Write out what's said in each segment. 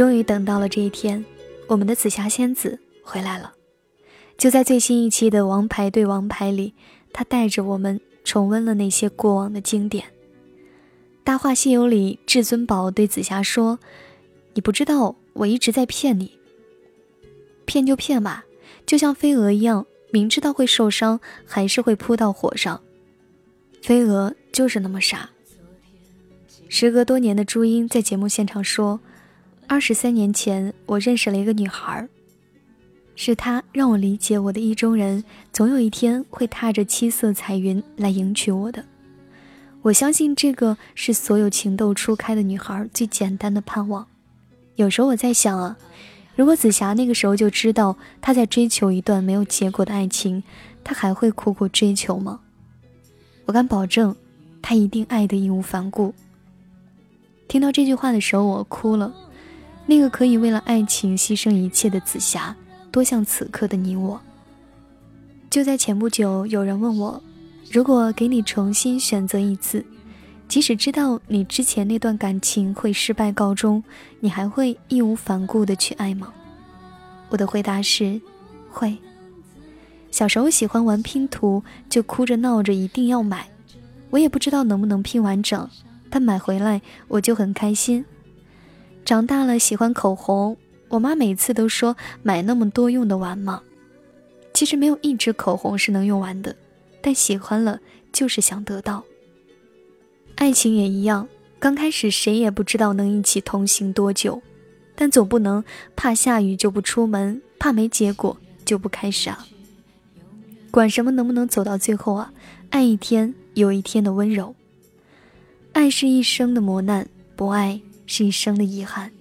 终于等到了这一天，我们的紫霞仙子回来了。就在最新一期的《王牌对王牌》里，她带着我们重温了那些过往的经典。《大话西游》里，至尊宝对紫霞说：“你不知道，我一直在骗你。骗就骗吧，就像飞蛾一样，明知道会受伤，还是会扑到火上。飞蛾就是那么傻。”时隔多年的朱茵在节目现场说：“二十三年前，我认识了一个女孩。”是她让我理解我的意中人，总有一天会踏着七色彩云来迎娶我的。我相信这个是所有情窦初开的女孩最简单的盼望。有时候我在想啊，如果紫霞那个时候就知道她在追求一段没有结果的爱情，她还会苦苦追求吗？我敢保证，她一定爱得义无反顾。听到这句话的时候，我哭了。那个可以为了爱情牺牲一切的紫霞。多像此刻的你我。就在前不久，有人问我，如果给你重新选择一次，即使知道你之前那段感情会失败告终，你还会义无反顾的去爱吗？我的回答是，会。小时候喜欢玩拼图，就哭着闹着一定要买，我也不知道能不能拼完整，但买回来我就很开心。长大了喜欢口红。我妈每次都说买那么多用得完吗？其实没有一支口红是能用完的，但喜欢了就是想得到。爱情也一样，刚开始谁也不知道能一起同行多久，但总不能怕下雨就不出门，怕没结果就不开始啊。管什么能不能走到最后啊？爱一天有一天的温柔。爱是一生的磨难，不爱是一生的遗憾。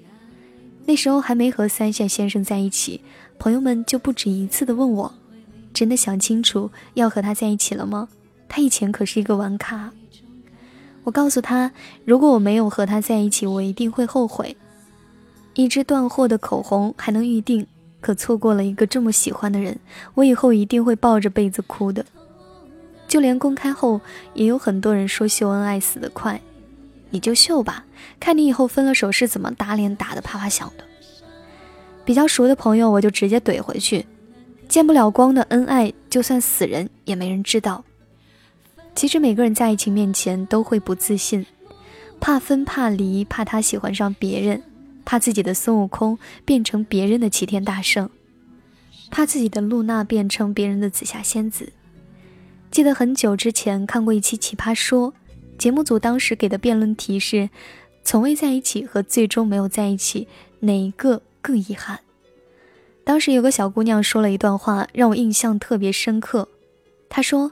那时候还没和三线先生在一起，朋友们就不止一次的问我：“真的想清楚要和他在一起了吗？他以前可是一个玩咖。”我告诉他：“如果我没有和他在一起，我一定会后悔。一支断货的口红还能预定，可错过了一个这么喜欢的人，我以后一定会抱着被子哭的。就连公开后，也有很多人说秀恩爱死得快。”你就秀吧，看你以后分了手是怎么打脸打的啪啪响的。比较熟的朋友，我就直接怼回去：见不了光的恩爱，就算死人也没人知道。其实每个人在爱情面前都会不自信，怕分怕离，怕他喜欢上别人，怕自己的孙悟空变成别人的齐天大圣，怕自己的露娜变成别人的紫霞仙子。记得很久之前看过一期《奇葩说》。节目组当时给的辩论题是：从未在一起和最终没有在一起，哪一个更遗憾？当时有个小姑娘说了一段话，让我印象特别深刻。她说：“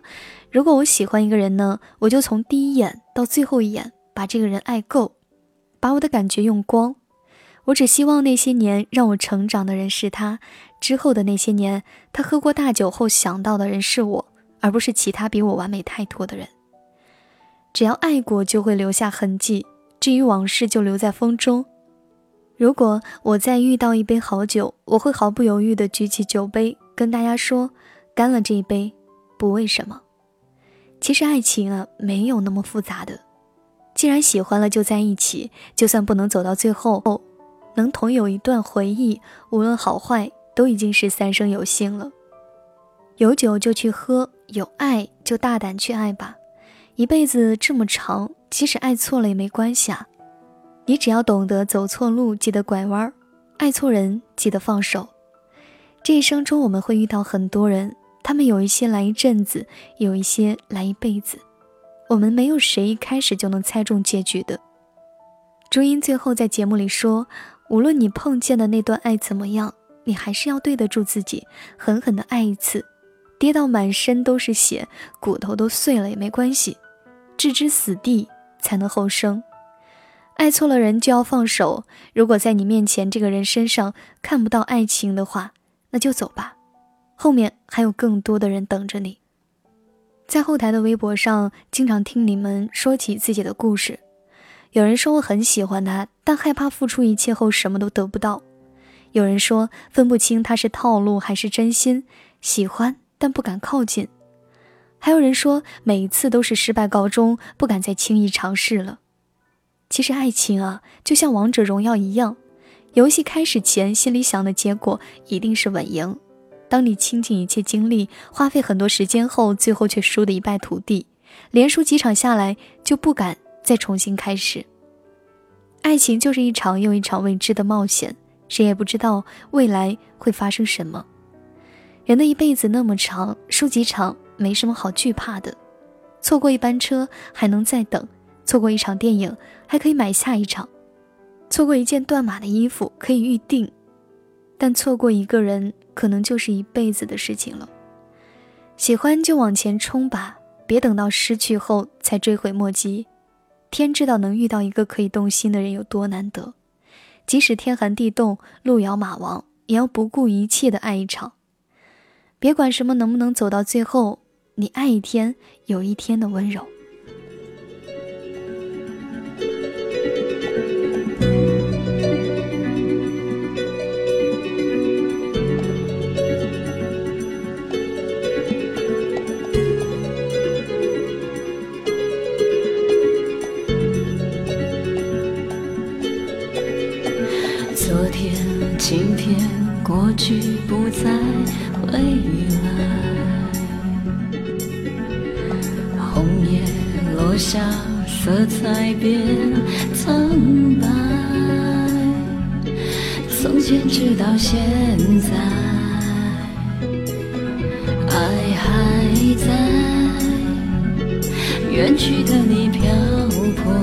如果我喜欢一个人呢，我就从第一眼到最后一眼把这个人爱够，把我的感觉用光。我只希望那些年让我成长的人是他，之后的那些年，他喝过大酒后想到的人是我，而不是其他比我完美太多的人。”只要爱过，就会留下痕迹。至于往事，就留在风中。如果我再遇到一杯好酒，我会毫不犹豫地举起酒杯，跟大家说：“干了这一杯，不为什么。”其实爱情啊，没有那么复杂的。既然喜欢了，就在一起。就算不能走到最后，能同有一段回忆，无论好坏，都已经是三生有幸了。有酒就去喝，有爱就大胆去爱吧。一辈子这么长，即使爱错了也没关系啊！你只要懂得走错路，记得拐弯儿；爱错人，记得放手。这一生中，我们会遇到很多人，他们有一些来一阵子，有一些来一辈子。我们没有谁一开始就能猜中结局的。朱茵最后在节目里说：“无论你碰见的那段爱怎么样，你还是要对得住自己，狠狠的爱一次，跌到满身都是血，骨头都碎了也没关系。”置之死地才能后生，爱错了人就要放手。如果在你面前这个人身上看不到爱情的话，那就走吧，后面还有更多的人等着你。在后台的微博上，经常听你们说起自己的故事。有人说我很喜欢他，但害怕付出一切后什么都得不到；有人说分不清他是套路还是真心，喜欢但不敢靠近。还有人说，每一次都是失败告终，不敢再轻易尝试了。其实爱情啊，就像王者荣耀一样，游戏开始前心里想的结果一定是稳赢。当你倾尽一切精力，花费很多时间后，最后却输得一败涂地，连输几场下来就不敢再重新开始。爱情就是一场又一场未知的冒险，谁也不知道未来会发生什么。人的一辈子那么长，输几场没什么好惧怕的。错过一班车还能再等，错过一场电影还可以买下一场，错过一件断码的衣服可以预定，但错过一个人。可能就是一辈子的事情了。喜欢就往前冲吧，别等到失去后才追悔莫及。天知道能遇到一个可以动心的人有多难得，即使天寒地冻、路遥马亡，也要不顾一切的爱一场。别管什么能不能走到最后，你爱一天有一天的温柔。昨天、今天过去不再回来，下，色彩变苍白。从前直到现在，爱还在，远去的你漂泊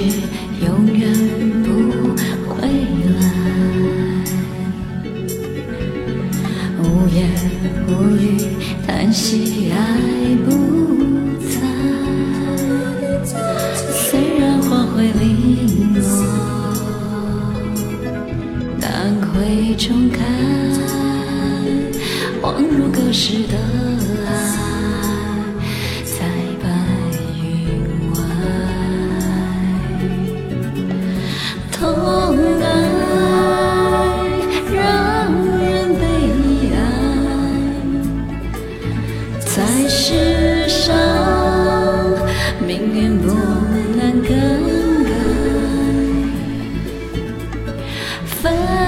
永远分。